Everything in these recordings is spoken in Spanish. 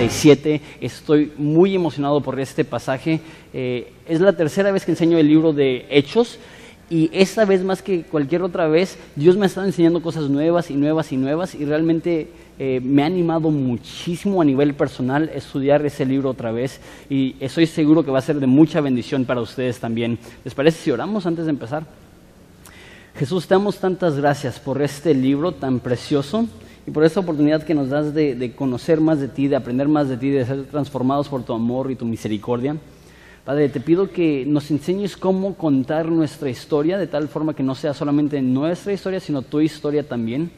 37. Estoy muy emocionado por este pasaje. Eh, es la tercera vez que enseño el libro de Hechos y esta vez más que cualquier otra vez, Dios me ha estado enseñando cosas nuevas y nuevas y nuevas y realmente eh, me ha animado muchísimo a nivel personal estudiar ese libro otra vez y estoy seguro que va a ser de mucha bendición para ustedes también. ¿Les parece si oramos antes de empezar? Jesús, te damos tantas gracias por este libro tan precioso por esta oportunidad que nos das de conocer más de ti, de aprender más de ti, de ser transformados por tu amor y tu misericordia. Padre, te pido que nos enseñes cómo contar nuestra historia de tal forma que no sea solamente nuestra historia, sino tu historia también.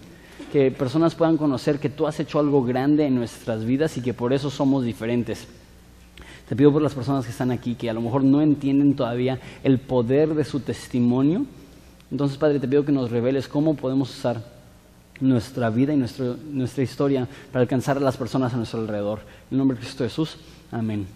Que personas puedan conocer que tú has hecho algo grande en nuestras vidas y que por eso somos diferentes. Te pido por las personas que están aquí, que a lo mejor no entienden todavía el poder de su testimonio. Entonces, Padre, te pido que nos reveles cómo podemos usar nuestra vida y nuestro, nuestra historia para alcanzar a las personas a nuestro alrededor. En el nombre de Cristo Jesús. Amén.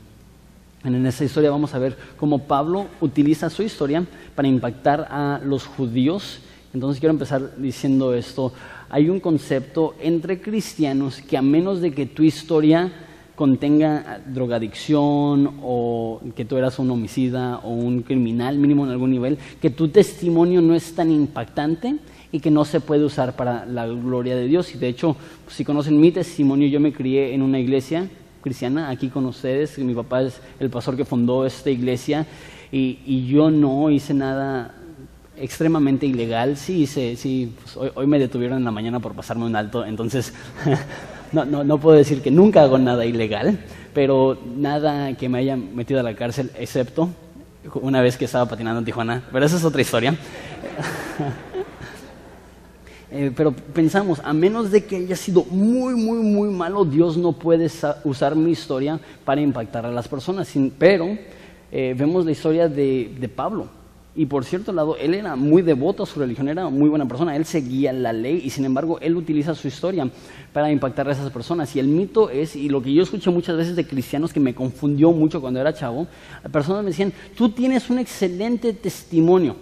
En esta historia vamos a ver cómo Pablo utiliza su historia para impactar a los judíos. Entonces quiero empezar diciendo esto. Hay un concepto entre cristianos que a menos de que tu historia contenga drogadicción o que tú eras un homicida o un criminal mínimo en algún nivel, que tu testimonio no es tan impactante y que no se puede usar para la gloria de Dios. Y de hecho, si conocen mi testimonio, yo me crié en una iglesia cristiana aquí con ustedes. Mi papá es el pastor que fundó esta iglesia y, yo no hice nada extremadamente ilegal. Sí hice, sí, pues hoy, me detuvieron en la mañana por pasarme un alto, entonces no, no, no puedo decir que nunca hago nada ilegal, pero nada que me haya metido a la cárcel, excepto una vez que estaba patinando en Tijuana, pero esa es otra historia. Eh, pero pensamos, a menos de que haya sido muy, muy, muy malo, Dios no puede usar mi historia para impactar a las personas. pero eh, vemos la historia de, Pablo. Y por cierto lado, él era muy devoto a su religión, era muy buena persona, él seguía la ley y sin embargo él utiliza su historia para impactar a esas personas. Y el mito es, y lo que yo escuché muchas veces de cristianos que me confundió mucho cuando era chavo, personas me decían, tú tienes un excelente testimonio.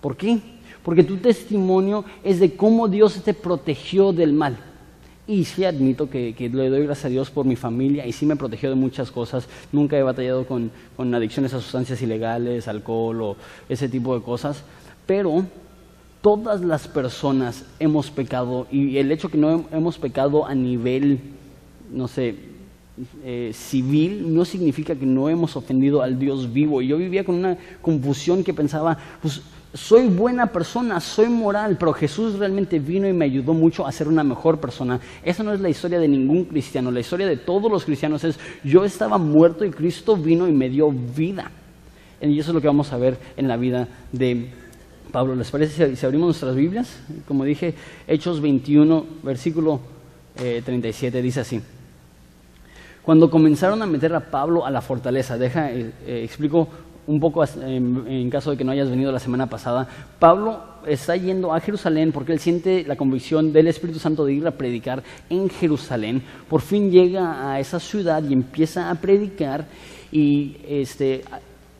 ¿Por qué? Porque tu testimonio es de cómo Dios te protegió del mal. Y sí admito que, le doy gracias a Dios por mi familia y sí me protegió de muchas cosas. Nunca he batallado con, con adicciones a sustancias ilegales, alcohol o ese tipo de cosas. Pero todas las personas hemos pecado y el hecho que no hemos pecado a nivel, no sé, eh, civil no significa que no hemos ofendido al Dios vivo. Y yo vivía con una confusión que pensaba, pues soy buena persona, soy moral, pero Jesús realmente vino y me ayudó mucho a ser una mejor persona. Esa no es la historia de ningún cristiano, la historia de todos los cristianos es yo estaba muerto y Cristo vino y me dio vida. Y eso es lo que vamos a ver en la vida de Pablo. ¿Les parece si abrimos nuestras Biblias? Como dije, Hechos 21, versículo 37 eh, dice así. Cuando comenzaron a meter a Pablo a la fortaleza, deja, eh, eh, explico un poco en, caso de que no hayas venido la semana pasada, Pablo está yendo a Jerusalén porque él siente la convicción del Espíritu Santo de ir a predicar en Jerusalén. Por fin llega a esa ciudad y empieza a predicar y este,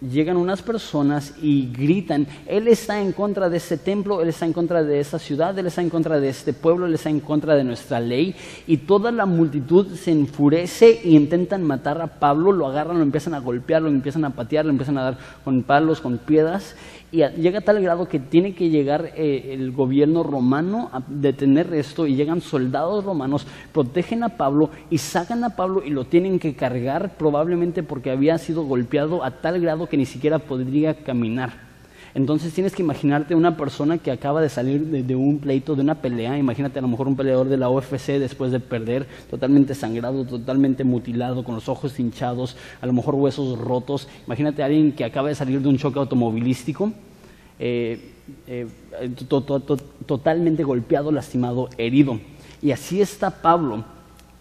llegan unas personas y gritan, Él está en contra de este templo, Él está en contra de esta ciudad, Él está en contra de este pueblo, Él está en contra de nuestra ley. Y toda la multitud se enfurece y intentan matar a Pablo, lo agarran, lo empiezan a golpear, lo empiezan a patear, lo empiezan a dar con palos, con piedras y llega a tal grado que tiene que llegar eh, el gobierno romano a detener esto y llegan soldados romanos, protegen a Pablo y sacan a Pablo y lo tienen que cargar probablemente porque había sido golpeado a tal grado que ni siquiera podría caminar. Entonces tienes que imaginarte una persona que acaba de salir de, un pleito, de una pelea, imagínate a lo mejor un peleador de la UFC después de perder, totalmente sangrado, totalmente mutilado, con los ojos hinchados, a lo mejor huesos rotos, imagínate a alguien que acaba de salir de un choque automovilístico. Eh, eh, totalmente golpeado, lastimado, herido. Y así está Pablo,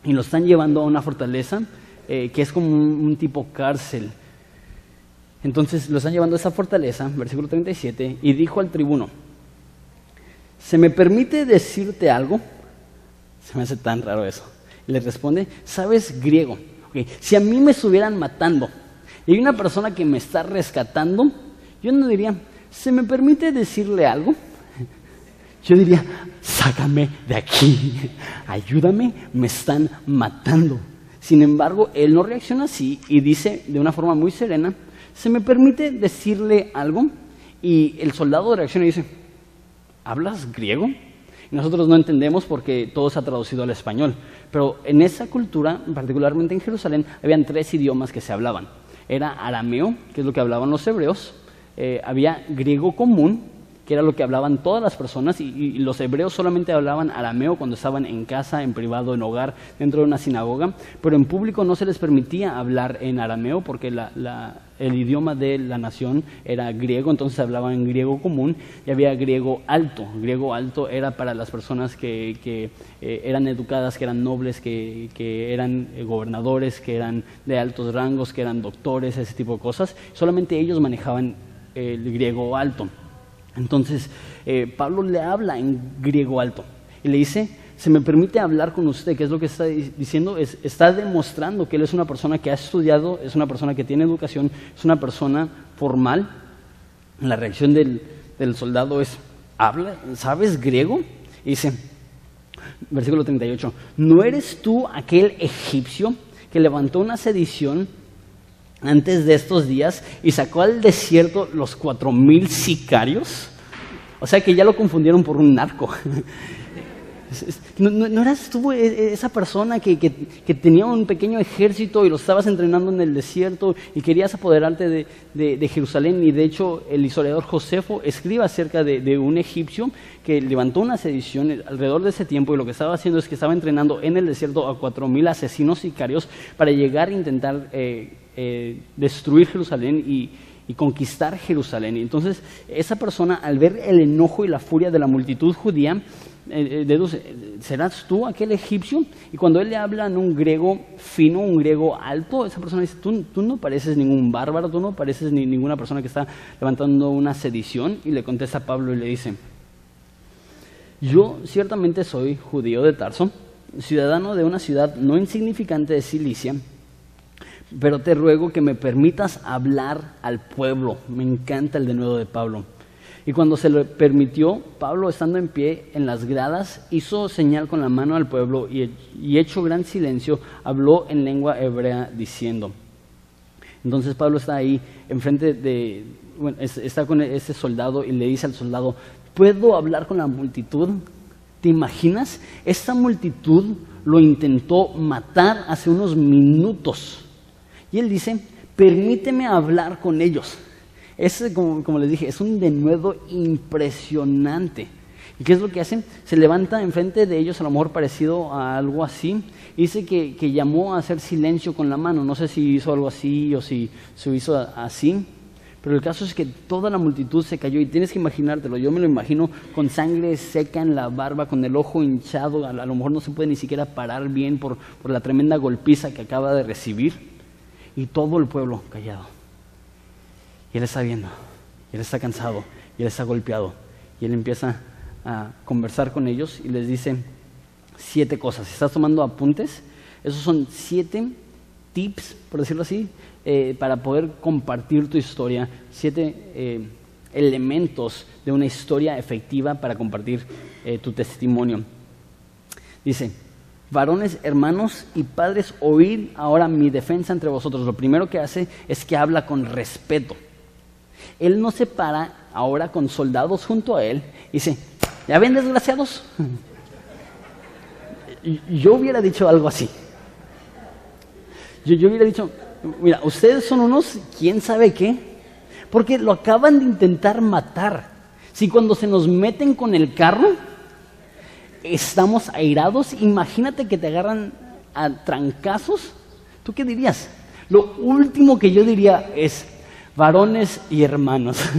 y lo están llevando a una fortaleza eh, que es como un tipo cárcel. Entonces lo están llevando a esa fortaleza, versículo 37, y dijo al tribuno, ¿se me permite decirte algo? Se me hace tan raro eso. le responde, ¿sabes griego? Si a mí me estuvieran matando y hay una persona que me está rescatando, yo no diría, ¿se me permite decirle algo? Yo diría, sácame de aquí, ayúdame, me están matando. Sin embargo, él no reacciona así y dice de una forma muy serena, ¿se me permite decirle algo? Y el soldado reacciona y dice, ¿hablas griego? Nosotros no entendemos porque todo se ha traducido al español. Pero en esa cultura, particularmente en Jerusalén, habían tres idiomas que se hablaban. Era arameo, que es lo que hablaban los hebreos, eh, había griego común, que era lo que hablaban todas las personas, y, los hebreos solamente hablaban arameo cuando estaban en casa, en privado, en hogar, dentro de una sinagoga, pero en público no se les permitía hablar en arameo porque el idioma de la nación era griego, entonces hablaban en griego común y había griego alto. Griego alto era para las personas que, eh, eran educadas, que eran nobles, que, que eran gobernadores, que eran de altos rangos, que eran doctores, ese tipo de cosas. Solamente ellos manejaban el griego alto. Entonces, eh, Pablo le habla en griego alto y le dice, se me permite hablar con usted, ¿qué es lo que está diciendo? está demostrando que él es una persona que ha estudiado, es una persona que tiene educación, es una persona formal. La reacción del, soldado es, ¿habla? ¿Sabes griego? Dice, versículo 38, ¿no eres tú aquel egipcio que levantó una sedición antes de estos días y sacó al desierto los cuatro mil sicarios. O sea que ya lo confundieron por un narco. ¿No, eras tú e, e, esa persona que, tenía un pequeño ejército y lo estabas entrenando en el desierto y querías apoderarte de, Jerusalén? Y de hecho el historiador Josefo escribe acerca de, un egipcio que levantó una sedición alrededor de ese tiempo y lo que estaba haciendo es que estaba entrenando en el desierto a cuatro mil asesinos sicarios para llegar a intentar eh, eh, destruir Jerusalén y, conquistar Jerusalén. Y entonces esa persona al ver el enojo y la furia de la multitud judía, eh, eh, deduce, ¿serás tú aquel egipcio? Y cuando él le habla en un griego fino, un griego alto, esa persona dice, tú, tú no pareces ningún bárbaro, tú no pareces ni, ninguna persona que está levantando una sedición. Y le contesta a Pablo y le dice, yo ciertamente soy judío de Tarso, ciudadano de una ciudad no insignificante de Cilicia, pero te ruego que me permitas hablar al pueblo. Me encanta el denuedo de Pablo. Y cuando se le permitió, Pablo, estando en pie en las gradas, hizo señal con la mano al pueblo y, hecho gran silencio, habló en lengua hebrea diciendo. Entonces Pablo está ahí, enfrente de, bueno, está con ese soldado y le dice al soldado, ¿puedo hablar con la multitud? ¿Te imaginas? Esta multitud lo intentó matar hace unos minutos. Y él dice, permíteme hablar con ellos. Es, como, les dije, es un denuedo impresionante. ¿Y qué es lo que hacen? Se levanta enfrente de ellos, a lo mejor parecido a algo así. Dice que, que llamó a hacer silencio con la mano. No sé si hizo algo así o si se hizo así. Pero el caso es que toda la multitud se cayó y tienes que imaginártelo. Yo me lo imagino con sangre seca en la barba, con el ojo hinchado. A, lo mejor no se puede ni siquiera parar bien por, por la tremenda golpiza que acaba de recibir. Y todo el pueblo callado. Y él está viendo, él está cansado, y él está golpeado. Y él empieza a conversar con ellos y les dice siete cosas. Estás tomando apuntes, esos son siete tips, por decirlo así, eh, para poder compartir tu historia, siete eh, elementos de una historia efectiva para compartir eh, tu testimonio. Dice, varones, hermanos y padres, oíd ahora mi defensa entre vosotros. Lo primero que hace es que habla con respeto. Él no se para ahora con soldados junto a él y dice, ¿ya ven desgraciados? Yo hubiera dicho algo así. Yo, hubiera dicho, mira, ustedes son unos, quién sabe qué, porque lo acaban de intentar matar. Si cuando se nos meten con el carro, estamos airados, imagínate que te agarran a trancazos, ¿tú qué dirías? Lo último que yo diría es, varones y hermanos.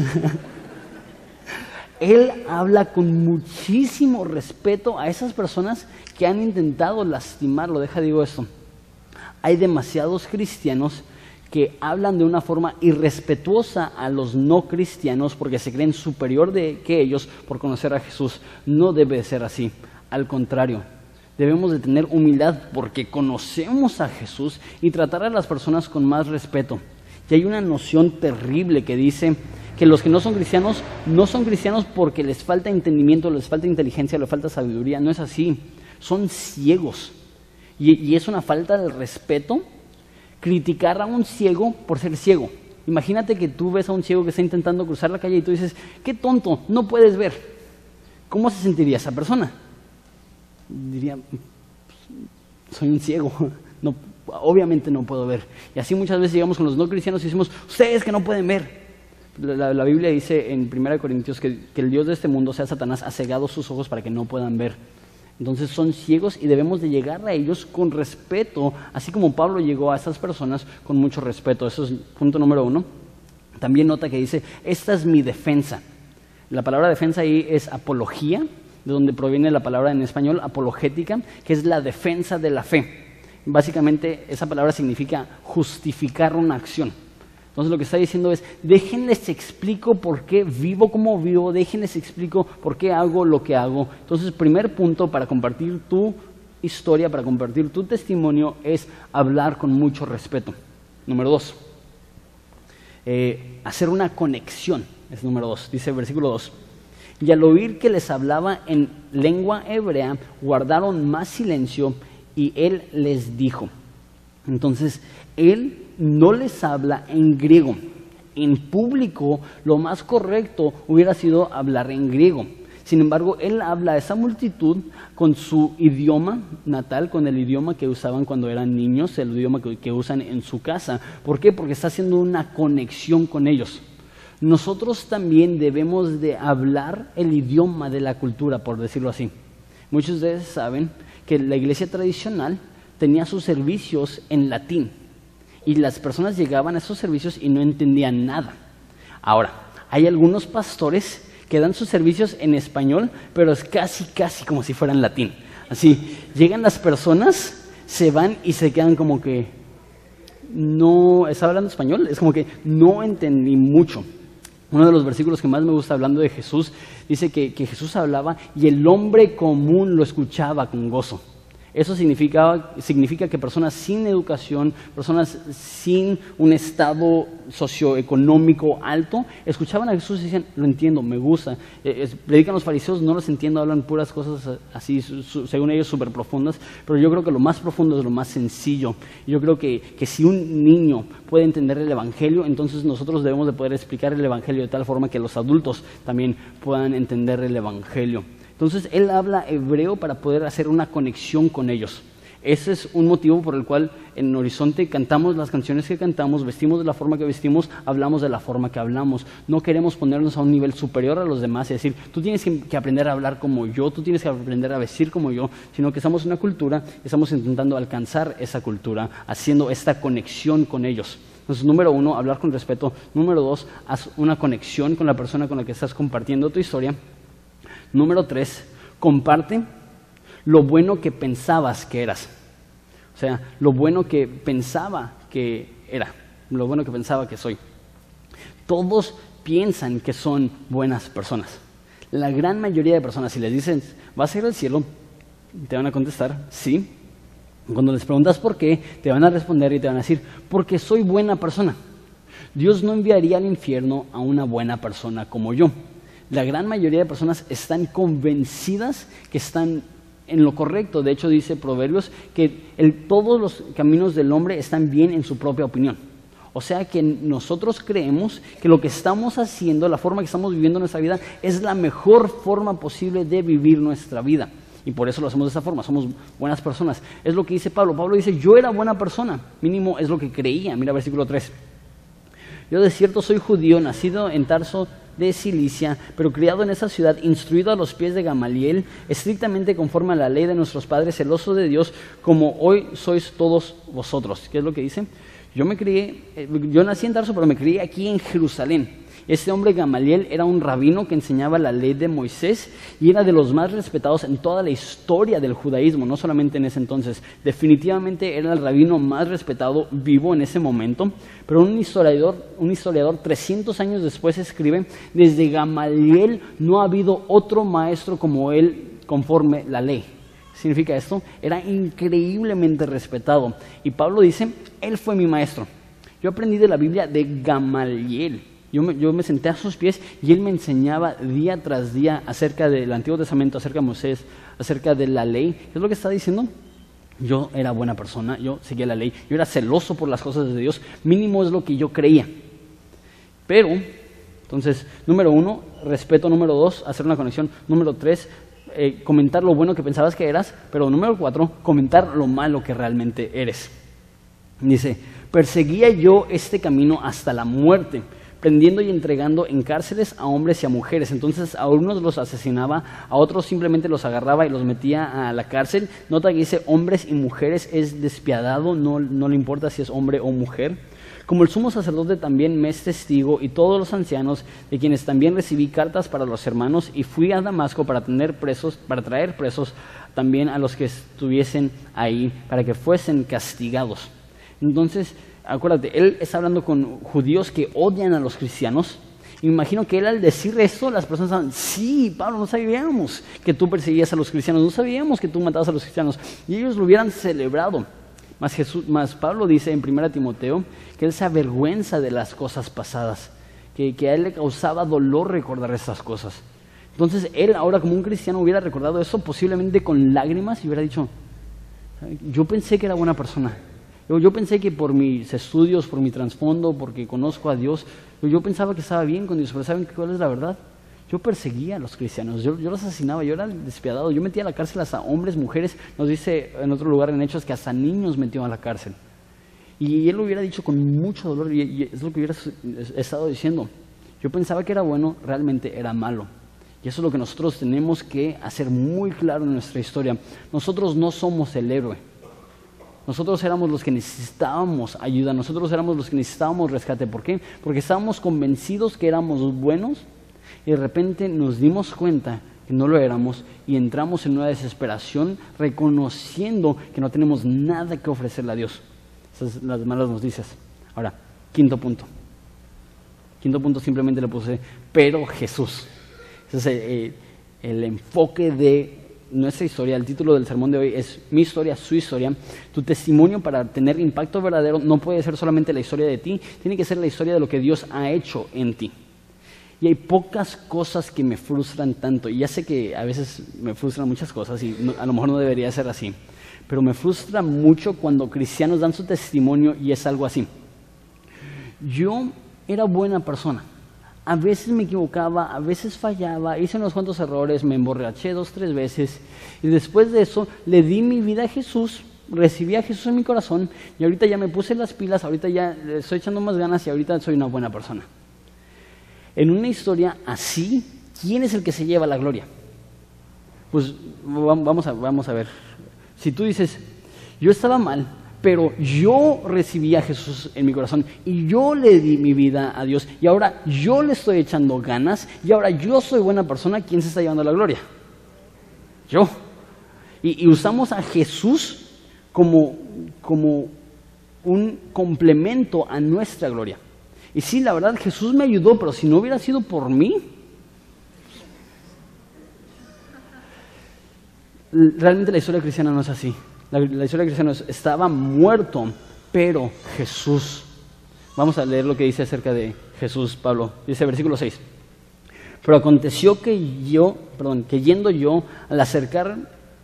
Él habla con muchísimo respeto a esas personas que han intentado lastimarlo. Deja digo esto. Hay demasiados cristianos que hablan de una forma irrespetuosa a los no cristianos porque se creen superior de que ellos por conocer a Jesús. No debe ser así. Al contrario, debemos de tener humildad porque conocemos a Jesús y tratar a las personas con más respeto. Y hay una noción terrible que dice que los que no son cristianos no son cristianos porque les falta entendimiento, les falta inteligencia, les falta sabiduría. No es así. Son ciegos. Y, es una falta de respeto criticar a un ciego por ser ciego. Imagínate que tú ves a un ciego que está intentando cruzar la calle y tú dices, qué tonto, no puedes ver. ¿Cómo se sentiría esa persona? Diría, soy un ciego, no, obviamente no puedo ver. Y así muchas veces llegamos con los no cristianos y decimos, ustedes que no pueden ver. La, Biblia dice en 1 Corintios que, que el Dios de este mundo, sea Satanás, ha cegado sus ojos para que no puedan ver. Entonces son ciegos y debemos de llegar a ellos con respeto, así como Pablo llegó a esas personas con mucho respeto. Eso es punto número uno. También nota que dice, esta es mi defensa. La palabra defensa ahí es apología, de donde proviene la palabra en español apologética, que es la defensa de la fe. Básicamente esa palabra significa justificar una acción. Entonces lo que está diciendo es, déjenles explico por qué vivo como vivo, déjenles explico por qué hago lo que hago. Entonces, primer punto para compartir tu historia, para compartir tu testimonio, es hablar con mucho respeto. Número dos, eh, hacer una conexión, es número dos, dice el versículo dos. Y al oír que les hablaba en lengua hebrea, guardaron más silencio y él les dijo. Entonces, él no les habla en griego. En público lo más correcto hubiera sido hablar en griego. Sin embargo, él habla a esa multitud con su idioma natal, con el idioma que usaban cuando eran niños, el idioma que, usan en su casa. ¿Por qué? Porque está haciendo una conexión con ellos. Nosotros también debemos de hablar el idioma de la cultura, por decirlo así. Muchos de ustedes saben que la iglesia tradicional tenía sus servicios en latín y las personas llegaban a esos servicios y no entendían nada. Ahora, hay algunos pastores que dan sus servicios en español, pero es casi, casi como si fueran latín. Así, llegan las personas, se van y se quedan como que no, ¿está hablando español? Es como que no entendí mucho. Uno de los versículos que más me gusta hablando de Jesús dice que, que Jesús hablaba y el hombre común lo escuchaba con gozo. Eso significa, significa que personas sin educación, personas sin un estado socioeconómico alto, escuchaban a Jesús y decían, lo entiendo, me gusta. Eh, predican los fariseos, no los entiendo, hablan puras cosas así, según ellos, súper profundas, pero yo creo que lo más profundo es lo más sencillo. Yo creo que, que si un niño puede entender el Evangelio, entonces nosotros debemos de poder explicar el Evangelio de tal forma que los adultos también puedan entender el Evangelio. Entonces él habla hebreo para poder hacer una conexión con ellos. Ese es un motivo por el cual en Horizonte cantamos las canciones que cantamos, vestimos de la forma que vestimos, hablamos de la forma que hablamos. No queremos ponernos a un nivel superior a los demás y decir, tú tienes que aprender a hablar como yo, tú tienes que aprender a vestir como yo, sino que estamos en una cultura estamos intentando alcanzar esa cultura, haciendo esta conexión con ellos. Entonces, número uno, hablar con respeto. Número dos, haz una conexión con la persona con la que estás compartiendo tu historia. Número tres, comparte lo bueno que pensabas que eras. O sea, lo bueno que pensaba que era, lo bueno que pensaba que soy. Todos piensan que son buenas personas. La gran mayoría de personas, si les dicen, ¿vas a ir al cielo? Te van a contestar, sí. Cuando les preguntas por qué, te van a responder y te van a decir, porque soy buena persona. Dios no enviaría al infierno a una buena persona como yo la gran mayoría de personas están convencidas que están en lo correcto. De hecho, dice Proverbios que todos los caminos del hombre están bien en su propia opinión. O sea que nosotros creemos que lo que estamos haciendo, la forma que estamos viviendo nuestra vida, es la mejor forma posible de vivir nuestra vida. Y por eso lo hacemos de esa forma, somos buenas personas. Es lo que dice Pablo. Pablo dice, yo era buena persona, mínimo es lo que creía. Mira versículo 3. Yo de cierto soy judío, nacido en Tarso de Cilicia, pero criado en esa ciudad, instruido a los pies de Gamaliel, estrictamente conforme a la ley de nuestros padres, celoso de Dios, como hoy sois todos vosotros. ¿Qué es lo que dice? Yo me crié, eh, yo nací en Tarso, pero me crié aquí en Jerusalén. Este hombre Gamaliel era un rabino que enseñaba la ley de Moisés y era de los más respetados en toda la historia del judaísmo, no solamente en ese entonces. Definitivamente era el rabino más respetado vivo en ese momento, pero un historiador, un historiador 300 años después escribe, desde Gamaliel no ha habido otro maestro como él conforme la ley. significa esto? Era increíblemente respetado. Y Pablo dice, él fue mi maestro. Yo aprendí de la Biblia de Gamaliel. Yo me, senté a sus pies y él me enseñaba día tras día acerca del Antiguo Testamento, acerca de Moisés, acerca de la ley. ¿Qué es lo que está diciendo? Yo era buena persona, yo seguía la ley, yo era celoso por las cosas de Dios, mínimo es lo que yo creía. Pero, entonces, número uno, respeto, número dos, hacer una conexión, número tres, eh, comentar lo bueno que pensabas que eras, pero número cuatro, comentar lo malo que realmente eres. Dice, perseguía yo este camino hasta la muerte, prendiendo y entregando en cárceles a hombres y a mujeres. Entonces a unos los asesinaba, a otros simplemente los agarraba y los metía a la cárcel. Nota que dice hombres y mujeres es despiadado, no, no le importa si es hombre o mujer. Como el sumo sacerdote también me es testigo y todos los ancianos, de quienes también recibí cartas para los hermanos y fui a Damasco para tener presos, para traer presos también a los que estuviesen ahí, para que fuesen castigados. Entonces, acuérdate, él está hablando con judíos que odian a los cristianos. Imagino que él al decir eso, las personas estaban, sí, Pablo, no sabíamos que tú perseguías a los cristianos, no sabíamos que tú matabas a los cristianos. Y ellos lo hubieran celebrado. Más, Jesús, más Pablo dice en 1 Timoteo que él se avergüenza de las cosas pasadas, que, que a él le causaba dolor recordar esas cosas. Entonces él ahora como un cristiano hubiera recordado eso posiblemente con lágrimas y hubiera dicho, yo pensé que era buena persona, yo, pensé que por mis estudios, por mi trasfondo, porque conozco a Dios, yo, pensaba que estaba bien con Dios, pero ¿saben cuál es la verdad? Yo perseguía a los cristianos, yo, los asesinaba, yo era despiadado, yo metía a la cárcel hasta hombres, mujeres, nos dice en otro lugar en Hechos que hasta niños metió a la cárcel. Y él lo hubiera dicho con mucho dolor, y, es lo que hubiera estado diciendo. Yo pensaba que era bueno, realmente era malo. Y eso es lo que nosotros tenemos que hacer muy claro en nuestra historia. Nosotros no somos el héroe. Nosotros éramos los que necesitábamos ayuda, nosotros éramos los que necesitábamos rescate. ¿Por qué? Porque estábamos convencidos que éramos buenos y de repente nos dimos cuenta que no lo éramos y entramos en una desesperación reconociendo que no tenemos nada que ofrecerle a Dios. Esas son las malas noticias. Ahora, quinto punto. Quinto punto simplemente le puse, pero Jesús. Ese es el, el enfoque de nuestra historia, el título del sermón de hoy es Mi historia, su historia. Tu testimonio para tener impacto verdadero no puede ser solamente la historia de ti, tiene que ser la historia de lo que Dios ha hecho en ti. Y hay pocas cosas que me frustran tanto, y ya sé que a veces me frustran muchas cosas y a lo mejor no debería ser así, pero me frustra mucho cuando cristianos dan su testimonio y es algo así. Yo era buena persona a veces me equivocaba, a veces fallaba, hice unos cuantos errores, me emborraché dos, tres veces. Y después de eso le di mi vida a Jesús, recibí a Jesús en mi corazón y ahorita ya me puse las pilas, ahorita ya estoy echando más ganas y ahorita soy una buena persona. En una historia así, ¿quién es el que se lleva la gloria? Pues vamos a, vamos a ver. Si tú dices, yo estaba mal, pero yo recibí a Jesús en mi corazón y yo le di mi vida a Dios y ahora yo le estoy echando ganas y ahora yo soy buena persona, ¿quién se está llevando la gloria? Yo. Y, usamos a Jesús como, como un complemento a nuestra gloria. Y sí, la verdad, Jesús me ayudó, pero si no hubiera sido por mí, realmente la historia cristiana no es así. La, historia de cristianos estaba muerto, pero Jesús. Vamos a leer lo que dice acerca de Jesús, Pablo. Dice versículo 6. Pero aconteció que yo, perdón, que yendo yo al acercar,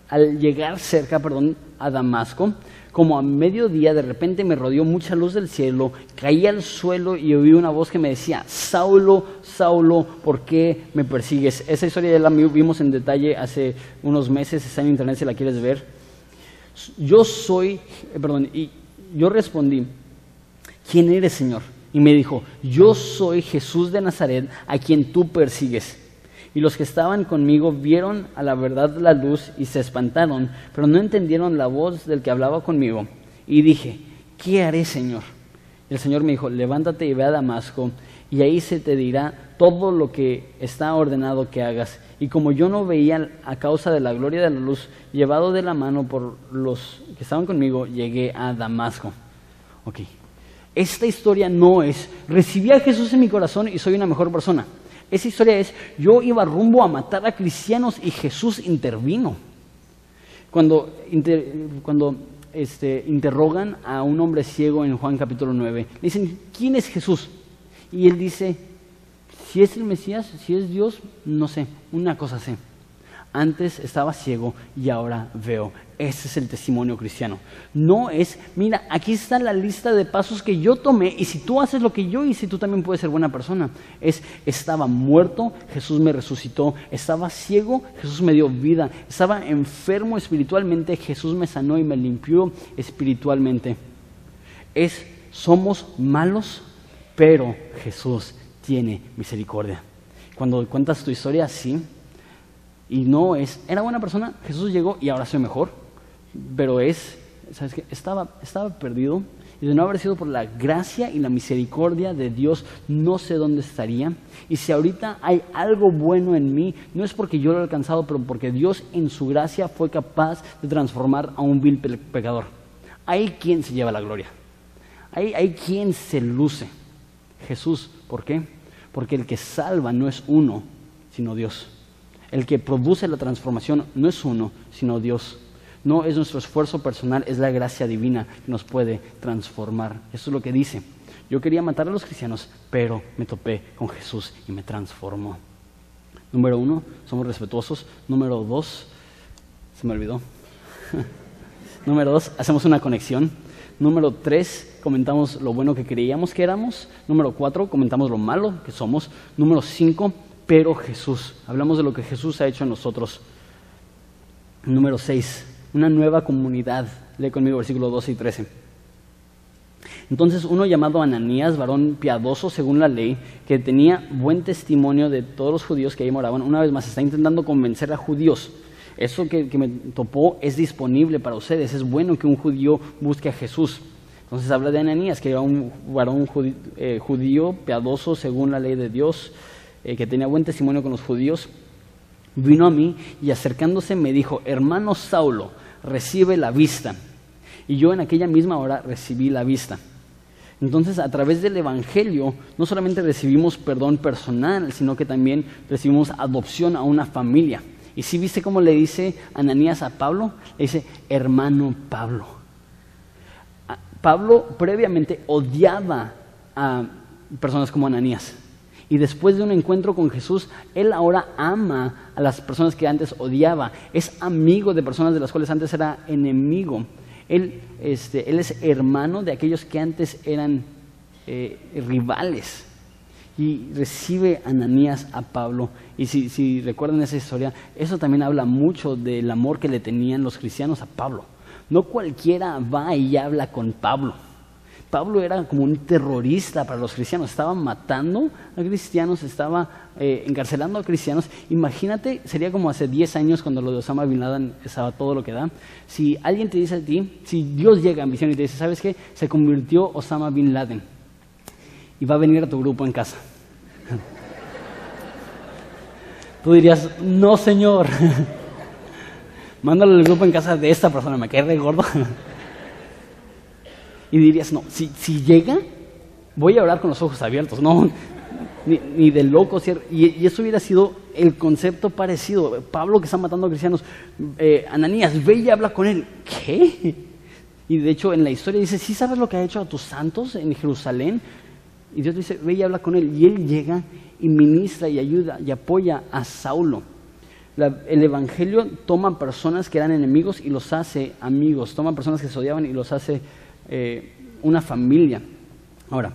al llegar cerca, perdón, a Damasco, como a mediodía de repente me rodeó mucha luz del cielo, caí al suelo y oí una voz que me decía, Saulo, Saulo, ¿por qué me persigues? Esa historia ya la vimos en detalle hace unos meses, está en internet si la quieres ver yo soy, eh, perdón, y yo respondí, ¿quién eres, Señor? Y me dijo, yo soy Jesús de Nazaret, a quien tú persigues. Y los que estaban conmigo vieron a la verdad la luz y se espantaron, pero no entendieron la voz del que hablaba conmigo. Y dije, ¿qué haré, Señor? Y el Señor me dijo, levántate y ve a Damasco, y ahí se te dirá todo lo que está ordenado que hagas. Y como yo no veía a causa de la gloria de la luz, llevado de la mano por los que estaban conmigo, llegué a Damasco. Ok. Esta historia no es, recibí a Jesús en mi corazón y soy una mejor persona. Esa historia es, yo iba rumbo a matar a cristianos y Jesús intervino. Cuando, cuando este, interrogan a un hombre ciego en Juan capítulo 9, le dicen, ¿quién es Jesús? Y él dice, si es el Mesías, si es Dios, no sé, una cosa sé. Antes estaba ciego y ahora veo. Ese es el testimonio cristiano. No es, mira, aquí está la lista de pasos que yo tomé y si tú haces lo que yo hice, tú también puedes ser buena persona. Es, estaba muerto, Jesús me resucitó. Estaba ciego, Jesús me dio vida. Estaba enfermo espiritualmente, Jesús me sanó y me limpió espiritualmente. Es, somos malos, pero Jesús tiene misericordia. Cuando cuentas tu historia así, y no es, era buena persona, Jesús llegó y ahora soy mejor, pero es, ¿sabes qué? Estaba, estaba perdido y de no haber sido por la gracia y la misericordia de Dios, no sé dónde estaría. Y si ahorita hay algo bueno en mí, no es porque yo lo he alcanzado, pero porque Dios en su gracia fue capaz de transformar a un vil pecador. Hay quien se lleva la gloria. Hay, hay quien se luce. Jesús, ¿por qué? Porque el que salva no es uno, sino Dios. El que produce la transformación no es uno, sino Dios. No es nuestro esfuerzo personal, es la gracia divina que nos puede transformar. Eso es lo que dice. Yo quería matar a los cristianos, pero me topé con Jesús y me transformó. Número uno, somos respetuosos. Número dos, se me olvidó. Número dos, hacemos una conexión. Número tres, comentamos lo bueno que creíamos que éramos. Número cuatro, comentamos lo malo que somos. Número cinco, pero Jesús. Hablamos de lo que Jesús ha hecho en nosotros. Número 6, una nueva comunidad. Lee conmigo versículos 12 y 13. Entonces uno llamado Ananías, varón piadoso según la ley, que tenía buen testimonio de todos los judíos que ahí moraban, una vez más está intentando convencer a judíos. Eso que, me topó es disponible para ustedes. Es bueno que un judío busque a Jesús. Entonces habla de Ananías, que era un varón eh, judío piadoso según la ley de Dios, eh, que tenía buen testimonio con los judíos, vino a mí y acercándose me dijo, hermano Saulo, recibe la vista. Y yo en aquella misma hora recibí la vista. Entonces, a través del Evangelio, no solamente recibimos perdón personal, sino que también recibimos adopción a una familia. Y si viste cómo le dice Ananías a Pablo, le dice, hermano Pablo. Pablo previamente odiaba a personas como Ananías. Y después de un encuentro con Jesús, Él ahora ama a las personas que antes odiaba. Es amigo de personas de las cuales antes era enemigo. Él, este, es hermano de aquellos que antes eran eh, rivales. Y recibe Ananías a Pablo. Y si, recuerdan esa historia, eso también habla mucho del amor que le tenían los cristianos a Pablo. No cualquiera va y habla con Pablo. Pablo era como un terrorista para los cristianos, estaba matando a cristianos, estaba eh, encarcelando a cristianos. Imagínate, sería como hace 10 años cuando lo de Osama Bin Laden estaba todo lo que da. Si alguien te dice a ti, si Dios llega en visión y te dice, ¿sabes qué? Se convirtió Osama Bin Laden y va a venir a tu grupo en casa. Tú dirías, no señor, mándalo al grupo en casa de esta persona, me cae re gordo. y dirías, no, si, si llega, voy a orar con los ojos abiertos, no, ni, de loco. Y, y, eso hubiera sido el concepto parecido. Pablo que está matando a cristianos, eh, Ananías, ve y habla con él. ¿Qué? Y de hecho en la historia dice, ¿sí sabes lo que ha hecho a tus santos en Jerusalén? Y Dios dice, ve y habla con él. Y él llega y ministra y ayuda y apoya a Saulo. el Evangelio toma personas que eran enemigos y los hace amigos. Toma personas que se odiaban y los hace eh, una familia. Ahora,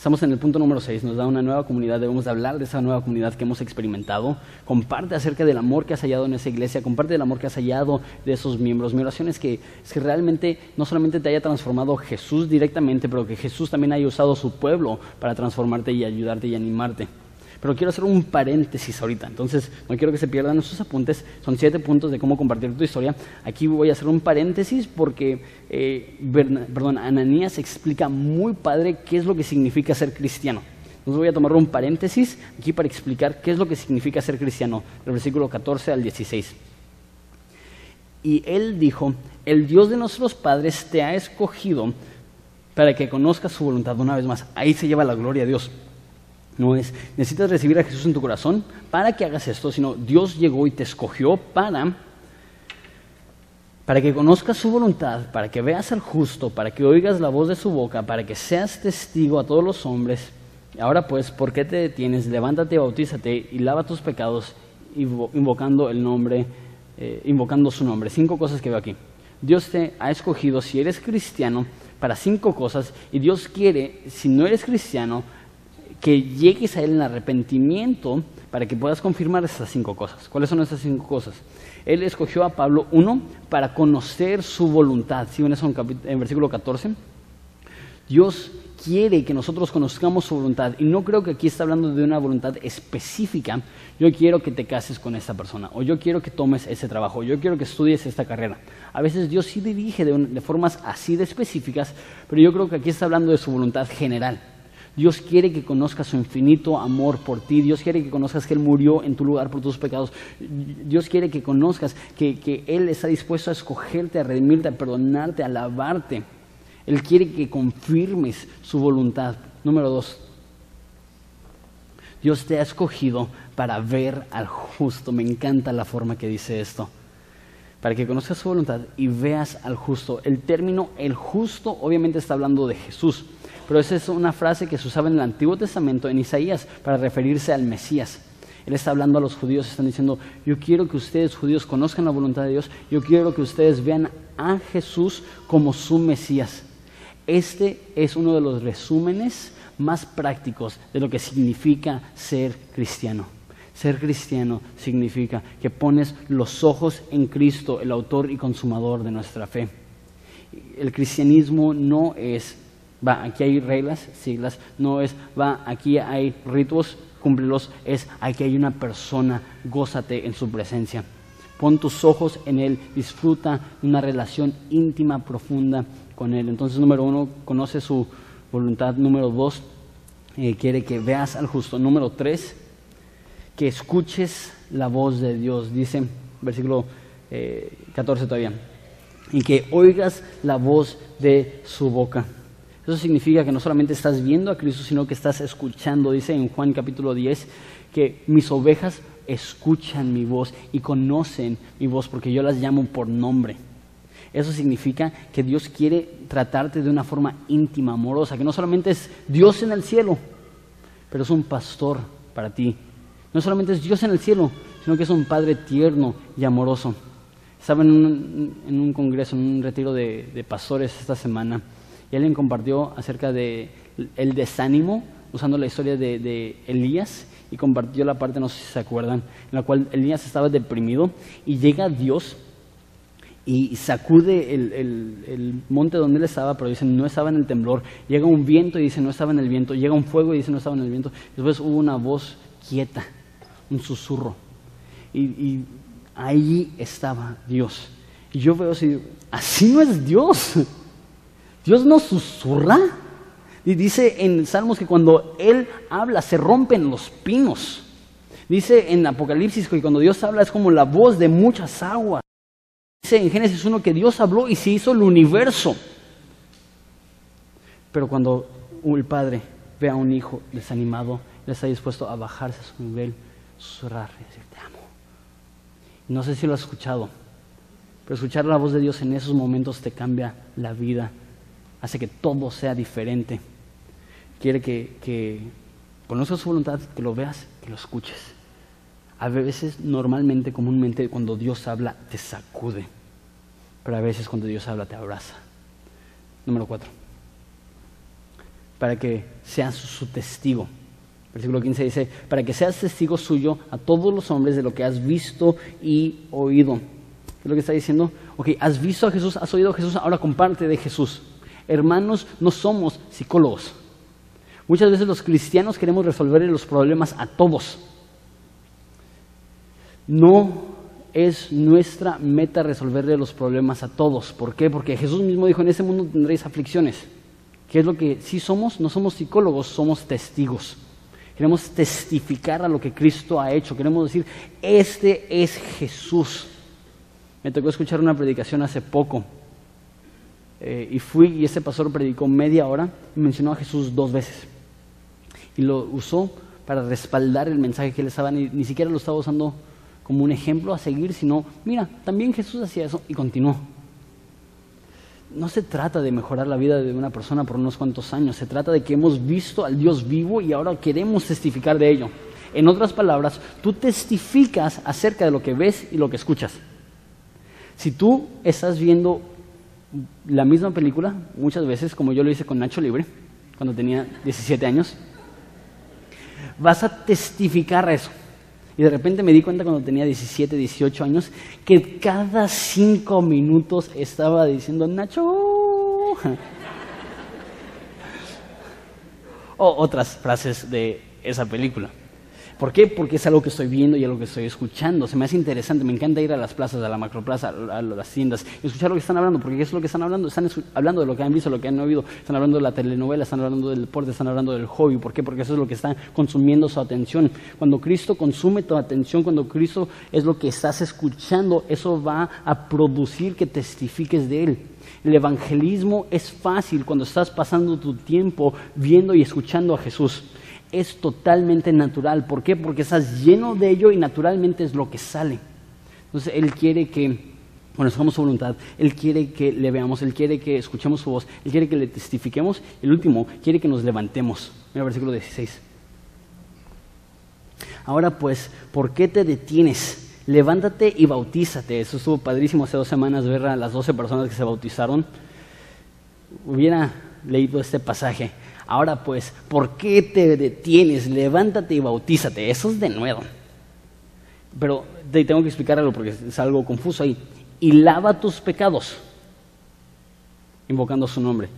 estamos en el punto número 6, nos da una nueva comunidad, debemos de hablar de esa nueva comunidad que hemos experimentado. Comparte acerca del amor que has hallado en esa iglesia, comparte del amor que has hallado de esos miembros. Mi oración es que, que realmente no solamente te haya transformado Jesús directamente, pero que Jesús también haya usado su pueblo para transformarte y ayudarte y animarte. Pero quiero hacer un paréntesis ahorita, entonces no quiero que se pierdan esos apuntes. Son siete puntos de cómo compartir tu historia. Aquí voy a hacer un paréntesis porque, eh, perdón, Ananías explica muy padre qué es lo que significa ser cristiano. Entonces voy a tomar un paréntesis aquí para explicar qué es lo que significa ser cristiano, del versículo 14 al 16. Y él dijo, el Dios de nuestros padres te ha escogido para que conozcas su voluntad una vez más. Ahí se lleva la gloria a Dios. No es, necesitas recibir a Jesús en tu corazón para que hagas esto, sino Dios llegó y te escogió para, para que conozcas su voluntad, para que veas al justo, para que oigas la voz de su boca, para que seas testigo a todos los hombres. Ahora pues, ¿por qué te detienes? Levántate, bautízate y lava tus pecados invocando el nombre, eh, invocando su nombre. Cinco cosas que veo aquí. Dios te ha escogido, si eres cristiano, para cinco cosas y Dios quiere, si no eres cristiano, que llegues a Él en arrepentimiento para que puedas confirmar esas cinco cosas. ¿Cuáles son esas cinco cosas? Él escogió a Pablo, uno, para conocer su voluntad. ¿Sí ven eso en, versículo 14? Dios quiere que nosotros conozcamos su voluntad. Y no creo que aquí está hablando de una voluntad específica. Yo quiero que te cases con esta persona, o yo quiero que tomes ese trabajo, o yo quiero que estudies esta carrera. A veces Dios sí dirige de, formas así de específicas, pero yo creo que aquí está hablando de su voluntad general. Dios quiere que conozcas su infinito amor por ti. Dios quiere que conozcas que Él murió en tu lugar por tus pecados. Dios quiere que conozcas que, que Él está dispuesto a escogerte, a redimirte, a perdonarte, a alabarte. Él quiere que confirmes su voluntad. Número dos, Dios te ha escogido para ver al justo. Me encanta la forma que dice esto. Para que conozcas su voluntad y veas al justo. El término el justo obviamente está hablando de Jesús. Pero esa es una frase que se usaba en el Antiguo Testamento, en Isaías, para referirse al Mesías. Él está hablando a los judíos, están diciendo, yo quiero que ustedes judíos conozcan la voluntad de Dios, yo quiero que ustedes vean a Jesús como su Mesías. Este es uno de los resúmenes más prácticos de lo que significa ser cristiano. Ser cristiano significa que pones los ojos en Cristo, el autor y consumador de nuestra fe. El cristianismo no es, va, aquí hay reglas, siglas, no es, va, aquí hay ritos, cúmplelos, es, aquí hay una persona, gózate en su presencia. Pon tus ojos en Él, disfruta una relación íntima, profunda con Él. Entonces, número uno, conoce su voluntad. Número dos, eh, quiere que veas al justo. Número tres, que escuches la voz de Dios. Dice, versículo 14 eh, todavía, y que oigas la voz de su boca. Eso significa que no solamente estás viendo a Cristo, sino que estás escuchando. Dice en Juan capítulo 10 que mis ovejas escuchan mi voz y conocen mi voz porque yo las llamo por nombre. Eso significa que Dios quiere tratarte de una forma íntima, amorosa, que no solamente es Dios en el cielo, pero es un pastor para ti. No solamente es Dios en el cielo, sino que es un Padre tierno y amoroso. Estaba en un, congreso, en un retiro de, pastores esta semana, y alguien compartió acerca de el desánimo, usando la historia de, de Elías, y compartió la parte, no sé si se acuerdan, en la cual Elías estaba deprimido, y llega Dios y sacude el, monte donde él estaba, pero dice no estaba en el temblor. Llega un viento y dice no estaba en el viento. Llega un fuego y dice no estaba en el viento. Después hubo una voz quieta, un susurro. Y, y ahí estaba Dios. Y yo veo así, así no es Dios. Dios no susurra. Y dice en Salmos que cuando Él habla se rompen los pinos. Dice en Apocalipsis que cuando Dios habla es como la voz de muchas aguas. Dice en Génesis 1 que Dios habló y se hizo el universo. Pero cuando el padre ve a un hijo desanimado, él está dispuesto a bajarse a su nivel, susurrar y decir, te amo. No sé si lo has escuchado, pero escuchar la voz de Dios en esos momentos te cambia la vida, hace que todo sea diferente. Quiere que, que conozcas su voluntad, que lo veas, que lo escuches a veces, normalmente, comúnmente, cuando Dios habla, te sacude. Pero a veces cuando Dios habla, te abraza. Número cuatro. Para que seas su testigo. Versículo 15 dice, para que seas testigo suyo a todos los hombres de lo que has visto y oído. ¿Qué es lo que está diciendo? Ok, has visto a Jesús, has oído a Jesús, ahora comparte de Jesús. Hermanos, no somos psicólogos. Muchas veces los cristianos queremos resolver los problemas a todos. No es nuestra meta resolverle los problemas a todos. ¿Por qué? Porque Jesús mismo dijo, en ese mundo tendréis aflicciones. ¿Qué es lo que sí somos? No somos psicólogos, somos testigos. Queremos testificar a lo que Cristo ha hecho. Queremos decir, este es Jesús. Me tocó escuchar una predicación hace poco. Eh, y fui y ese pastor predicó media hora y mencionó a Jesús dos veces. Y lo usó para respaldar el mensaje que él estaba, ni siquiera lo estaba usando como un ejemplo a seguir, sino, mira, también Jesús hacía eso y continuó. No se trata de mejorar la vida de una persona por unos cuantos años, se trata de que hemos visto al Dios vivo y ahora queremos testificar de ello. En otras palabras, tú testificas acerca de lo que ves y lo que escuchas. Si tú estás viendo la misma película, muchas veces, como yo lo hice con Nacho Libre, cuando tenía 17 años, vas a testificar eso. Y de repente me di cuenta cuando tenía 17, 18 años, que cada cinco minutos estaba diciendo, Nacho. o otras frases de esa película. ¿Por qué? Porque es algo que estoy viendo y algo que estoy escuchando. Se me hace interesante, me encanta ir a las plazas, a la macroplaza, a las tiendas y escuchar lo que están hablando, porque ¿qué es lo que están hablando? Están hablando de lo que han visto, lo que han oído, están hablando de la telenovela, están hablando del deporte, están hablando del hobby. ¿Por qué? Porque eso es lo que está consumiendo su atención. Cuando Cristo consume tu atención, cuando Cristo es lo que estás escuchando, eso va a producir que testifiques de Él. El evangelismo es fácil cuando estás pasando tu tiempo viendo y escuchando a Jesús es totalmente natural. ¿Por qué? Porque estás lleno de ello y naturalmente es lo que sale. Entonces Él quiere que, somos su voluntad, Él quiere que le veamos, Él quiere que escuchemos su voz, Él quiere que le testifiquemos. El último, quiere que nos levantemos. Mira versículo 16. Ahora pues, ¿por qué te detienes? Levántate y bautízate. Eso estuvo padrísimo hace dos semanas ver a las doce personas que se bautizaron. Hubiera leído este pasaje. Ahora pues, ¿por qué te detienes? Levántate y bautízate. Eso es de nuevo. Pero te tengo que explicar algo porque es algo confuso ahí. Y lava tus pecados, invocando su nombre.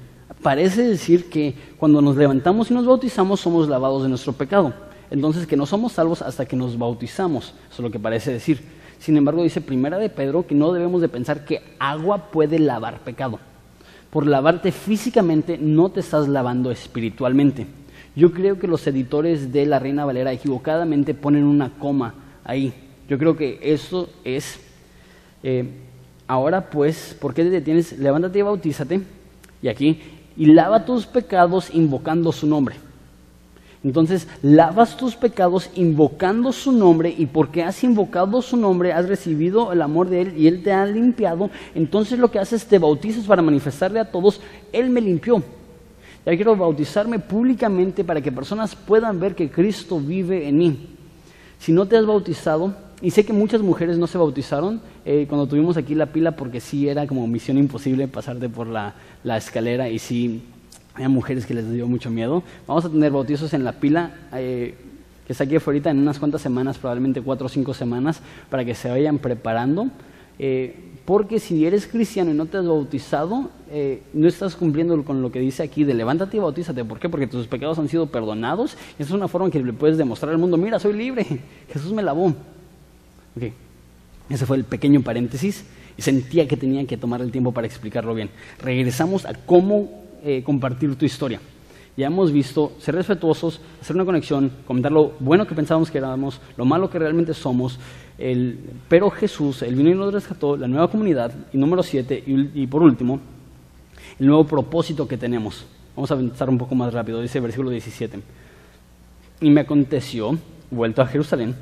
Parece decir que cuando nos levantamos y nos bautizamos somos lavados de nuestro pecado. Entonces que no somos salvos hasta que nos bautizamos. Eso es lo que parece decir. Sin embargo, dice Primera de Pedro que no debemos de pensar que agua puede lavar pecado por lavarte físicamente no te estás lavando espiritualmente. Yo creo que los editores de La Reina Valera equivocadamente ponen una coma ahí. Yo creo que eso es, eh, ahora pues, ¿por qué te detienes? Levántate y bautízate, y aquí, y lava tus pecados invocando su nombre. Entonces, lavas tus pecados invocando su nombre y porque has invocado su nombre, has recibido el amor de Él y Él te ha limpiado, entonces lo que haces, te bautizas para manifestarle a todos, Él me limpió. Ya quiero bautizarme públicamente para que personas puedan ver que Cristo vive en mí. Si no te has bautizado, y sé que muchas mujeres no se bautizaron eh, cuando tuvimos aquí la pila porque sí era como misión imposible pasarte por la, la escalera y sí hay mujeres que les dio mucho miedo. Vamos a tener bautizos en la pila, eh, que está aquí afuera en unas cuantas semanas, probablemente cuatro o cinco semanas, para que se vayan preparando. Eh, porque si eres cristiano y no te has bautizado, eh, no estás cumpliendo con lo que dice aquí de levántate y bautízate. ¿Por qué? Porque tus pecados han sido perdonados. Esa es una forma en que le puedes demostrar al mundo, mira, soy libre, Jesús me lavó. Ese fue el pequeño paréntesis y sentía que tenía que tomar el tiempo para explicarlo bien. Regresamos a cómo eh, compartir tu historia. Ya hemos visto ser respetuosos, hacer una conexión, comentar lo bueno que pensábamos que éramos, lo malo que realmente somos, el, pero Jesús, el vino y nos rescató, la nueva comunidad, y número siete, y, por último, el nuevo propósito que tenemos. Vamos a avanzar un poco más rápido, dice el versículo 17. Y me aconteció, vuelto a Jerusalén,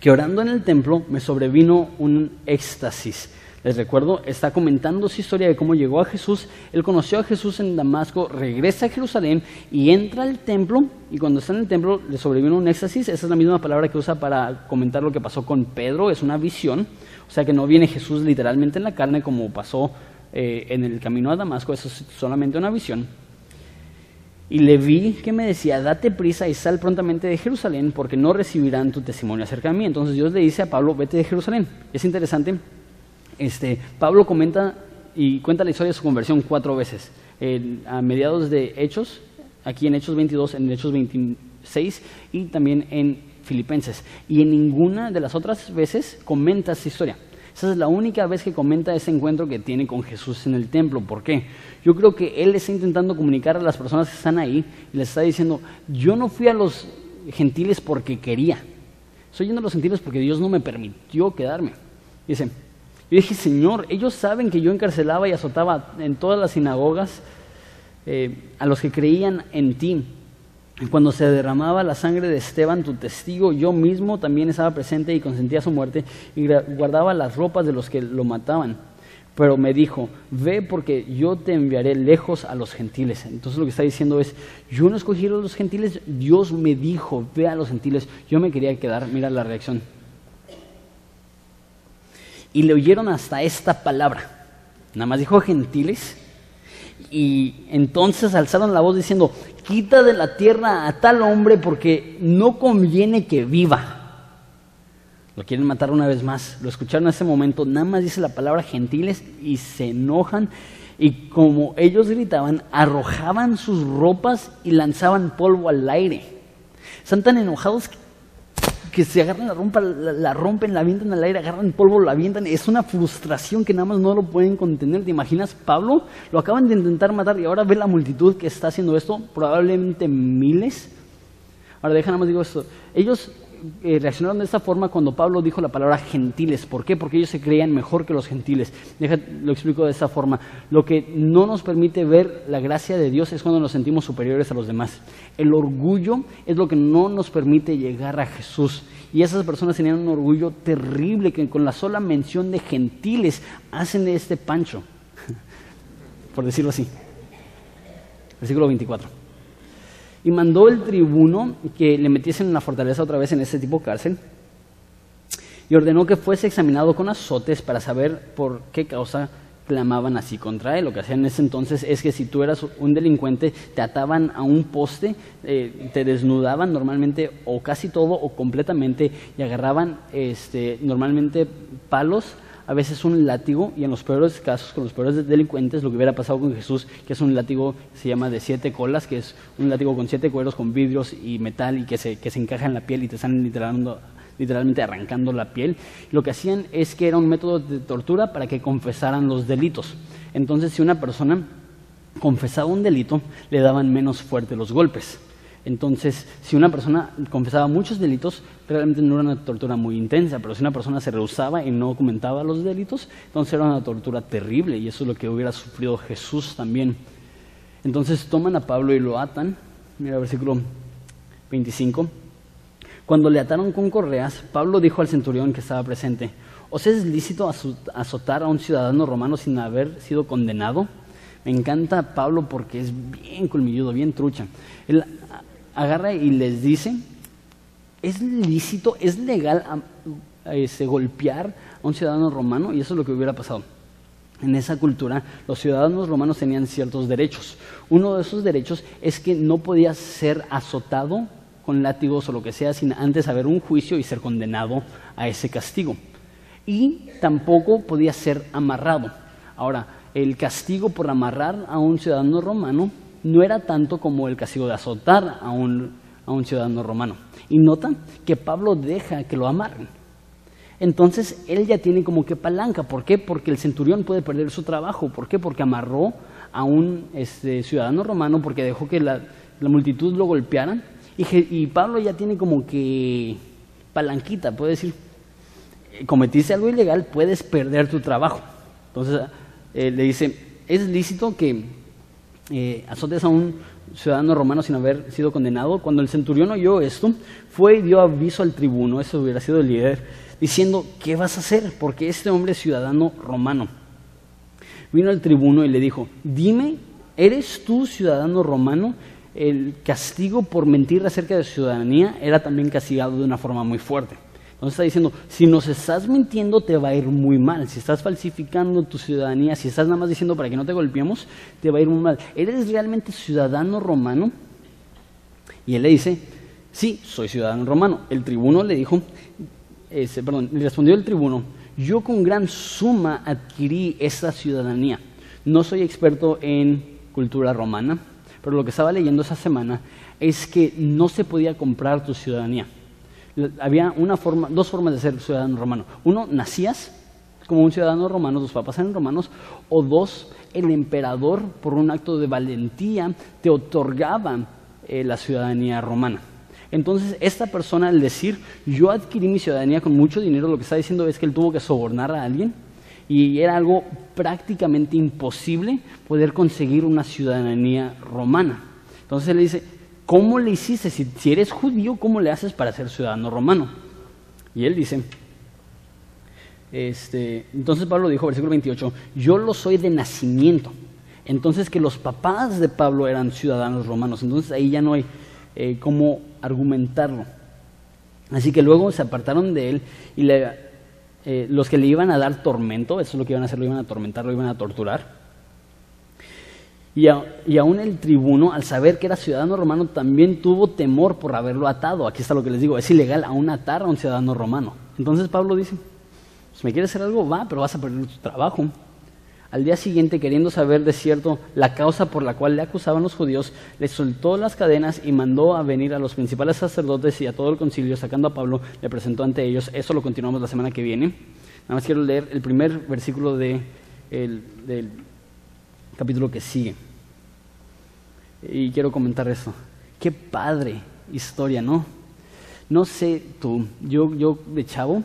que orando en el templo me sobrevino un éxtasis les recuerdo, está comentando su historia de cómo llegó a Jesús. Él conoció a Jesús en Damasco, regresa a Jerusalén y entra al templo. Y cuando está en el templo le sobrevino un éxtasis. Esa es la misma palabra que usa para comentar lo que pasó con Pedro. Es una visión. O sea que no viene Jesús literalmente en la carne como pasó eh, en el camino a Damasco. Eso es solamente una visión. Y le vi que me decía, date prisa y sal prontamente de Jerusalén porque no recibirán tu testimonio acerca de mí. Entonces Dios le dice a Pablo, vete de Jerusalén. Es interesante este, Pablo comenta y cuenta la historia de su conversión cuatro veces. a mediados de Hechos, aquí en Hechos 22, en Hechos 26 y también en Filipenses. Y en ninguna de las otras veces comenta esa historia. Esa es la única vez que comenta ese encuentro que tiene con Jesús en el templo. ¿Por qué? Yo creo que él está intentando comunicar a las personas que están ahí y les está diciendo, yo no fui a los gentiles porque quería. Soy yendo a los gentiles porque Dios no me permitió quedarme. Dice, yo dije, Señor, ellos saben que yo encarcelaba y azotaba en todas las sinagogas eh, a los que creían en ti. Cuando se derramaba la sangre de Esteban, tu testigo, yo mismo también estaba presente y consentía su muerte y guardaba las ropas de los que lo mataban. Pero me dijo, ve porque yo te enviaré lejos a los gentiles. Entonces lo que está diciendo es, yo no escogí a los gentiles, Dios me dijo, ve a los gentiles. Yo me quería quedar, mira la reacción. Y le oyeron hasta esta palabra. Nada más dijo gentiles. Y entonces alzaron la voz diciendo, quita de la tierra a tal hombre porque no conviene que viva. Lo quieren matar una vez más. Lo escucharon en ese momento. Nada más dice la palabra gentiles y se enojan. Y como ellos gritaban, arrojaban sus ropas y lanzaban polvo al aire. Están tan enojados que, se agarran la, rompa, la, rompen, la avientan al aire, agarran polvo, la avientan. Es una frustración que nada más no lo pueden contener. ¿Te imaginas? Pablo lo acaban de intentar matar y ahora ve la multitud que está haciendo esto, probablemente miles. Ahora, déjame más digo esto. Ellos eh, reaccionaron de esta forma cuando Pablo dijo la palabra gentiles. ¿Por qué? Porque ellos se creían mejor que los gentiles. lo explico de esta forma. Lo que no nos permite ver la gracia de Dios es cuando nos sentimos superiores a los demás. El orgullo es lo que no nos permite llegar a Jesús. Y esas personas tenían un orgullo terrible que con la sola mención de gentiles hacen de este pancho. Por decirlo así. Versículo 24 y mandó el tribuno que le metiesen en la fortaleza otra vez en ese tipo de cárcel y ordenó que fuese examinado con azotes para saber por qué causa clamaban así contra él. Lo que hacían en ese entonces es que si tú eras un delincuente, te ataban a un poste, eh, te desnudaban normalmente o casi todo o completamente y agarraban este, normalmente palos a veces un látigo, y en los peores casos, con los peores delincuentes, lo que hubiera pasado con Jesús, que es un látigo, se llama de siete colas, que es un látigo con siete cueros, con vidrios y metal, y que se, que se encaja en la piel y te están literalmente arrancando la piel. Lo que hacían es que era un método de tortura para que confesaran los delitos. Entonces, si una persona confesaba un delito, le daban menos fuerte los golpes. Entonces, si una persona confesaba muchos delitos, realmente no era una tortura muy intensa, pero si una persona se rehusaba y no comentaba los delitos, entonces era una tortura terrible y eso es lo que hubiera sufrido Jesús también. Entonces toman a Pablo y lo atan, mira versículo 25. Cuando le ataron con correas, Pablo dijo al centurión que estaba presente, ¿os es lícito azotar a un ciudadano romano sin haber sido condenado? Me encanta Pablo porque es bien colmilludo, bien trucha. Agarra y les dice, ¿es lícito, es legal este, golpear a un ciudadano romano? Y eso es lo que hubiera pasado. En esa cultura los ciudadanos romanos tenían ciertos derechos. Uno de esos derechos es que no podía ser azotado con látigos o lo que sea sin antes haber un juicio y ser condenado a ese castigo. Y tampoco podía ser amarrado. Ahora, el castigo por amarrar a un ciudadano romano no era tanto como el castigo de azotar a un, a un ciudadano romano. Y nota que Pablo deja que lo amarren. Entonces él ya tiene como que palanca. ¿Por qué? Porque el centurión puede perder su trabajo. ¿Por qué? Porque amarró a un este, ciudadano romano porque dejó que la, multitud lo golpearan. Y, y, Pablo ya tiene como que palanquita, puede decir, eh, cometiste algo ilegal, puedes perder tu trabajo. Entonces eh, le dice, es lícito que eh, azotes a un ciudadano romano sin haber sido condenado. Cuando el centurión oyó esto, fue y dio aviso al tribuno, ese hubiera sido el líder, diciendo, ¿qué vas a hacer? Porque este hombre es ciudadano romano. Vino el tribuno y le dijo, dime, ¿eres tú ciudadano romano? El castigo por mentir acerca de ciudadanía era también castigado de una forma muy fuerte. Entonces está diciendo, si nos estás mintiendo te va a ir muy mal. Si estás falsificando tu ciudadanía, si estás nada más diciendo para que no te golpeemos, te va a ir muy mal. ¿Eres realmente ciudadano romano? Y él le dice, sí, soy ciudadano romano. El tribuno le dijo, ese, perdón, le respondió el tribuno, yo con gran suma adquirí esa ciudadanía. No soy experto en cultura romana, pero lo que estaba leyendo esa semana es que no se podía comprar tu ciudadanía había una forma, dos formas de ser ciudadano romano. Uno, nacías como un ciudadano romano, tus papás eran romanos, o dos, el emperador, por un acto de valentía, te otorgaba eh, la ciudadanía romana. Entonces, esta persona al decir, yo adquirí mi ciudadanía con mucho dinero, lo que está diciendo es que él tuvo que sobornar a alguien y era algo prácticamente imposible poder conseguir una ciudadanía romana. Entonces él le dice, ¿cómo le hiciste? Si, eres judío, ¿cómo le haces para ser ciudadano romano? Y él dice, Este, entonces Pablo dijo, versículo 28, yo lo soy de nacimiento. Entonces que los papás de Pablo eran ciudadanos romanos. Entonces ahí ya no hay eh, cómo argumentarlo. Así que luego se apartaron de él y eh, los que le iban a dar tormento, eso es lo que iban a hacer, lo iban a atormentar, lo iban a torturar. Y, y, aún el tribuno, al saber que era ciudadano romano, también tuvo temor por haberlo atado. Aquí está lo que les digo, es ilegal aún atar a un ciudadano romano. Entonces Pablo dice, si me quieres hacer algo, va, pero vas a perder tu trabajo. Al día siguiente, queriendo saber de cierto la causa por la cual le acusaban los judíos, le soltó las cadenas y mandó a venir a los principales sacerdotes y a todo el concilio, sacando a Pablo, le presentó ante ellos. Eso lo continuamos la semana que viene. Nada más quiero leer el primer versículo de del capítulo que sigue. Y quiero comentar eso. Qué padre historia, ¿no? No sé tú, yo, yo de chavo,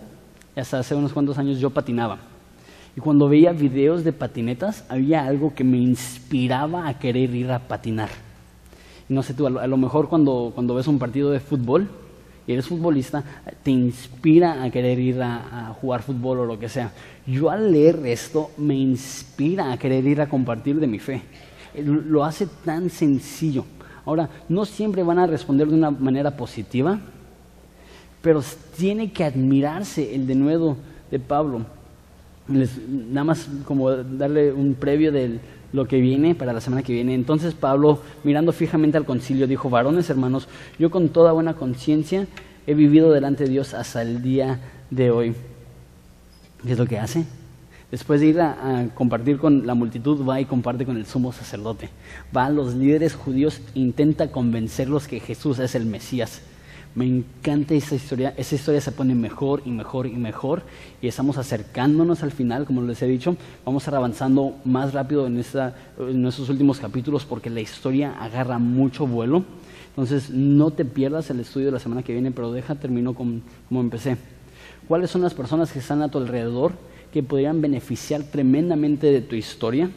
hasta hace unos cuantos años yo patinaba. Y cuando veía videos de patinetas, había algo que me inspiraba a querer ir a patinar. no sé tú, a lo, mejor cuando, cuando ves un partido de fútbol eres futbolista, te inspira a querer ir a, a, jugar fútbol o lo que sea. Yo al leer esto me inspira a querer ir a compartir de mi fe. Lo hace tan sencillo. Ahora, no siempre van a responder de una manera positiva, pero tiene que admirarse el denuedo de Pablo. Nada más como darle un previo de lo que viene para la semana que viene. Entonces Pablo, mirando fijamente al concilio, dijo, varones hermanos, yo con toda buena conciencia he vivido delante de Dios hasta el día de hoy. ¿Qué es lo que hace? Después de ir a, compartir con la multitud, va y comparte con el sumo sacerdote. Va a los líderes judíos e intenta convencerlos que Jesús es el Mesías. Me encanta esa historia. Esa historia se pone mejor y mejor y mejor. Y estamos acercándonos al final, como les he dicho. Vamos a estar avanzando más rápido en, esta, estos últimos capítulos porque la historia agarra mucho vuelo. Entonces, no te pierdas el estudio de la semana que viene, pero deja, termino como, como empecé. ¿Cuáles son las personas que están a tu alrededor que podrían beneficiar tremendamente de tu historia?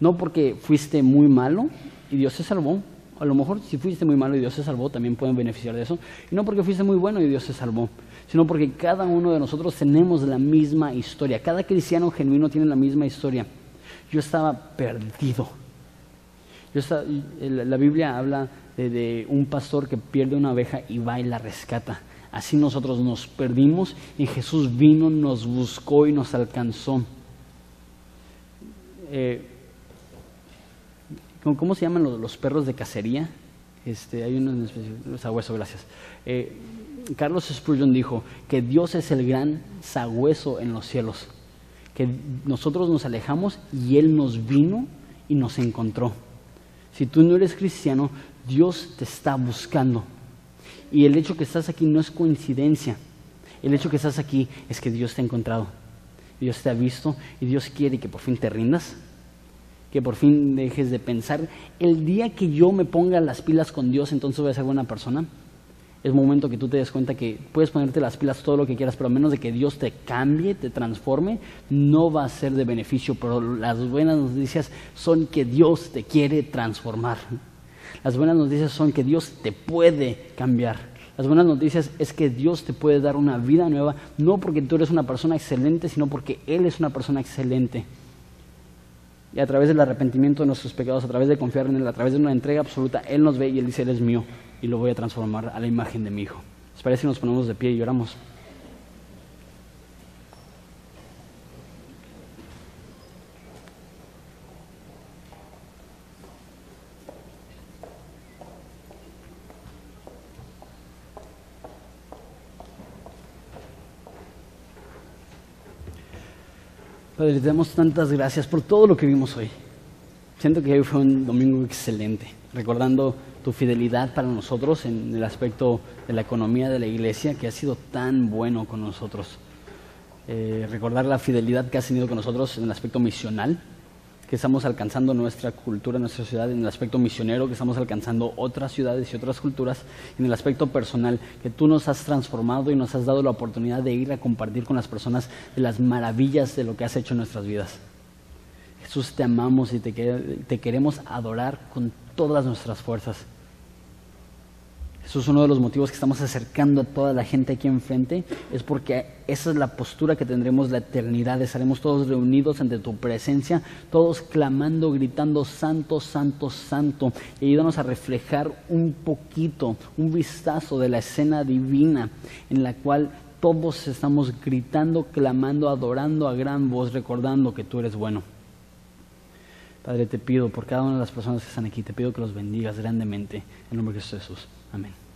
No porque fuiste muy malo y Dios se salvó, a lo mejor si fuiste muy malo y Dios se salvó, también pueden beneficiar de eso. Y no porque fuiste muy bueno y Dios se salvó, sino porque cada uno de nosotros tenemos la misma historia. Cada cristiano genuino tiene la misma historia. Yo estaba perdido. La Biblia habla de, de un pastor que pierde una oveja y va y la rescata. Así nosotros nos perdimos y Jesús vino, nos buscó y nos alcanzó. Eh, ¿Cómo se llaman los, perros de cacería? Este, hay uno en específico, sabueso, gracias. Eh, Carlos Spurgeon dijo que Dios es el gran sagüeso en los cielos, que nosotros nos alejamos y Él nos vino y nos encontró. Si tú no eres cristiano, Dios te está buscando. Y el hecho que estás aquí no es coincidencia. El hecho que estás aquí es que Dios te ha encontrado. Dios te ha visto y Dios quiere que por fin te rindas que por fin dejes de pensar, el día que yo me ponga las pilas con Dios, entonces voy a ser buena persona. Es momento que tú te des cuenta que puedes ponerte las pilas todo lo que quieras, pero a menos de que Dios te cambie, te transforme, no va a ser de beneficio. Pero las buenas noticias son que Dios te quiere transformar. Las buenas noticias son que Dios te puede cambiar. Las buenas noticias es que Dios te puede dar una vida nueva, no porque tú eres una persona excelente, sino porque Él es una persona excelente. Y a través del arrepentimiento de nuestros pecados, a través de confiar en Él, a través de una entrega absoluta, Él nos ve y Él dice, Él es mío y lo voy a transformar a la imagen de mi Hijo. ¿Les parece si nos ponemos de pie y lloramos? Padre, te damos tantas gracias por todo lo que vimos hoy. Siento que hoy fue un domingo excelente, recordando tu fidelidad para nosotros en el aspecto de la economía de la iglesia, que ha sido tan bueno con nosotros. Eh, recordar la fidelidad que has tenido con nosotros en el aspecto misional, que estamos alcanzando nuestra cultura, nuestra ciudad, en el aspecto misionero, que estamos alcanzando otras ciudades y otras culturas, en el aspecto personal, que tú nos has transformado y nos has dado la oportunidad de ir a compartir con las personas de las maravillas de lo que has hecho en nuestras vidas. Jesús, te amamos y te, te queremos adorar con todas nuestras fuerzas. Eso es uno de los motivos que estamos acercando a toda la gente aquí enfrente, es porque esa es la postura que tendremos la eternidad, estaremos todos reunidos ante tu presencia, todos clamando, gritando, santo, santo, santo, y ayúdanos a reflejar un poquito, un vistazo de la escena divina en la cual todos estamos gritando, clamando, adorando a gran voz, recordando que tú eres bueno. Padre, te pido por cada una de las personas que están aquí, te pido que los bendigas grandemente. En nombre de Jesús. Amén.